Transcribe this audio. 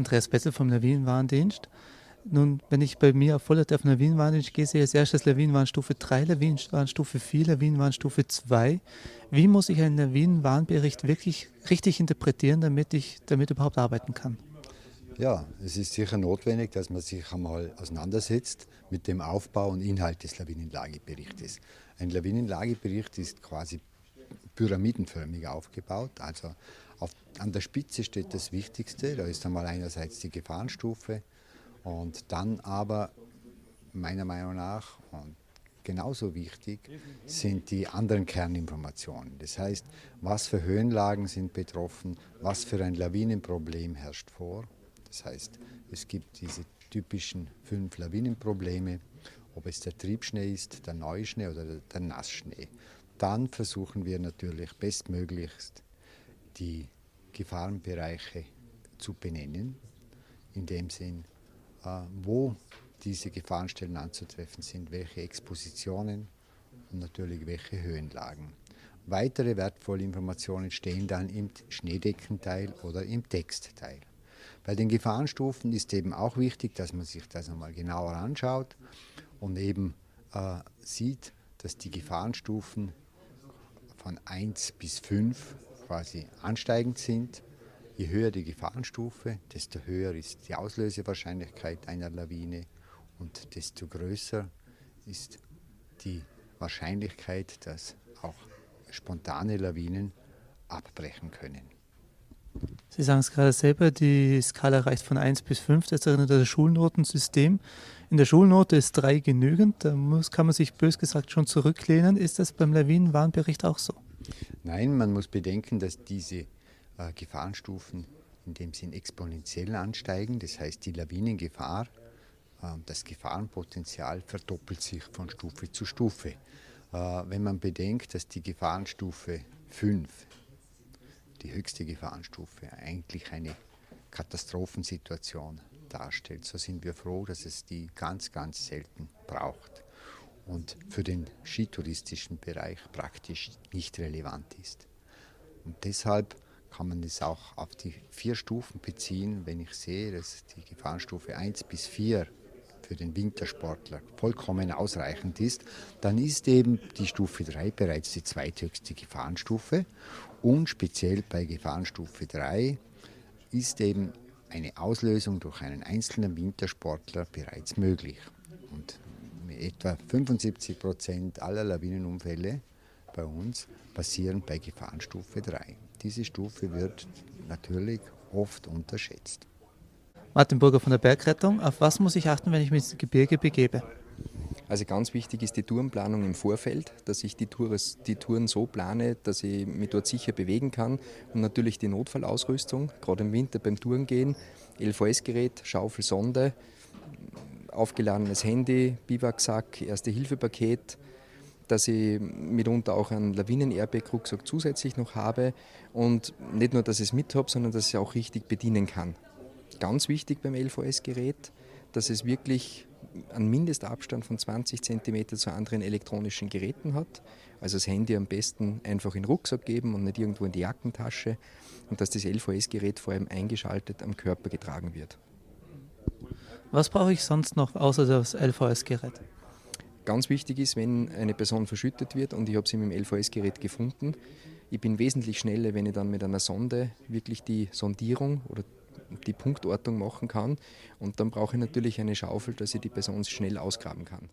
Andreas Betzel vom Lawinenwarndienst. Nun, wenn ich bei mir auf Vollert auf Lawinenwarndienst gehe, sehe ich als erstes Lawinenwarnstufe 3, Lawinenwarnstufe 4, Lawinenwarnstufe 2. Wie muss ich einen Lawinenwarnbericht wirklich richtig interpretieren, damit ich damit überhaupt arbeiten kann? Ja, es ist sicher notwendig, dass man sich einmal auseinandersetzt mit dem Aufbau und Inhalt des Lawinenlageberichtes. Ein Lawinenlagebericht ist quasi pyramidenförmig aufgebaut. Also auf, an der Spitze steht das Wichtigste. Da ist einmal einerseits die Gefahrenstufe und dann aber meiner Meinung nach und genauso wichtig sind die anderen Kerninformationen. Das heißt, was für Höhenlagen sind betroffen, was für ein Lawinenproblem herrscht vor. Das heißt, es gibt diese typischen fünf Lawinenprobleme, ob es der Triebschnee ist, der Neuschnee oder der Nassschnee dann versuchen wir natürlich bestmöglichst die Gefahrenbereiche zu benennen, in dem Sinn, äh, wo diese Gefahrenstellen anzutreffen sind, welche Expositionen und natürlich welche Höhenlagen. Weitere wertvolle Informationen stehen dann im Schneedeckenteil oder im Textteil. Bei den Gefahrenstufen ist eben auch wichtig, dass man sich das einmal genauer anschaut und eben äh, sieht, dass die Gefahrenstufen von 1 bis 5 quasi ansteigend sind. Je höher die Gefahrenstufe, desto höher ist die Auslösewahrscheinlichkeit einer Lawine und desto größer ist die Wahrscheinlichkeit, dass auch spontane Lawinen abbrechen können. Sie sagen es gerade selber, die Skala reicht von 1 bis 5, das erinnert an das Schulnotensystem. In der Schulnote ist 3 genügend, da muss, kann man sich bös gesagt schon zurücklehnen. Ist das beim Lawinenwarnbericht auch so? Nein, man muss bedenken, dass diese äh, Gefahrenstufen in dem Sinn exponentiell ansteigen. Das heißt, die Lawinengefahr, äh, das Gefahrenpotenzial verdoppelt sich von Stufe zu Stufe. Äh, wenn man bedenkt, dass die Gefahrenstufe 5 die höchste Gefahrenstufe eigentlich eine Katastrophensituation darstellt, so sind wir froh, dass es die ganz, ganz selten braucht und für den skitouristischen Bereich praktisch nicht relevant ist. Und deshalb kann man es auch auf die vier Stufen beziehen, wenn ich sehe, dass die Gefahrenstufe 1 bis 4 für den Wintersportler vollkommen ausreichend ist, dann ist eben die Stufe 3 bereits die zweithöchste Gefahrenstufe und speziell bei Gefahrenstufe 3 ist eben eine Auslösung durch einen einzelnen Wintersportler bereits möglich. Und etwa 75 Prozent aller Lawinenunfälle bei uns passieren bei Gefahrenstufe 3. Diese Stufe wird natürlich oft unterschätzt. Martin Burger von der Bergrettung. Auf was muss ich achten, wenn ich mich ins Gebirge begebe? Also ganz wichtig ist die Tourenplanung im Vorfeld, dass ich die, Tours, die Touren so plane, dass ich mich dort sicher bewegen kann. Und natürlich die Notfallausrüstung, gerade im Winter beim Tourengehen, LVS-Gerät, Schaufel, Sonde, aufgeladenes Handy, Biwaksack, Erste-Hilfe-Paket, dass ich mitunter auch einen Lawinen-Airbag-Rucksack zusätzlich noch habe. Und nicht nur, dass ich es mit habe, sondern dass ich es auch richtig bedienen kann. Ganz wichtig beim LVS-Gerät, dass es wirklich einen Mindestabstand von 20 cm zu anderen elektronischen Geräten hat. Also das Handy am besten einfach in den Rucksack geben und nicht irgendwo in die Jackentasche. Und dass das LVS-Gerät vor allem eingeschaltet am Körper getragen wird. Was brauche ich sonst noch außer das LVS-Gerät? Ganz wichtig ist, wenn eine Person verschüttet wird und ich habe sie mit dem LVS-Gerät gefunden, ich bin wesentlich schneller, wenn ich dann mit einer Sonde wirklich die Sondierung oder die Punktortung machen kann. Und dann brauche ich natürlich eine Schaufel, dass ich die Person schnell ausgraben kann.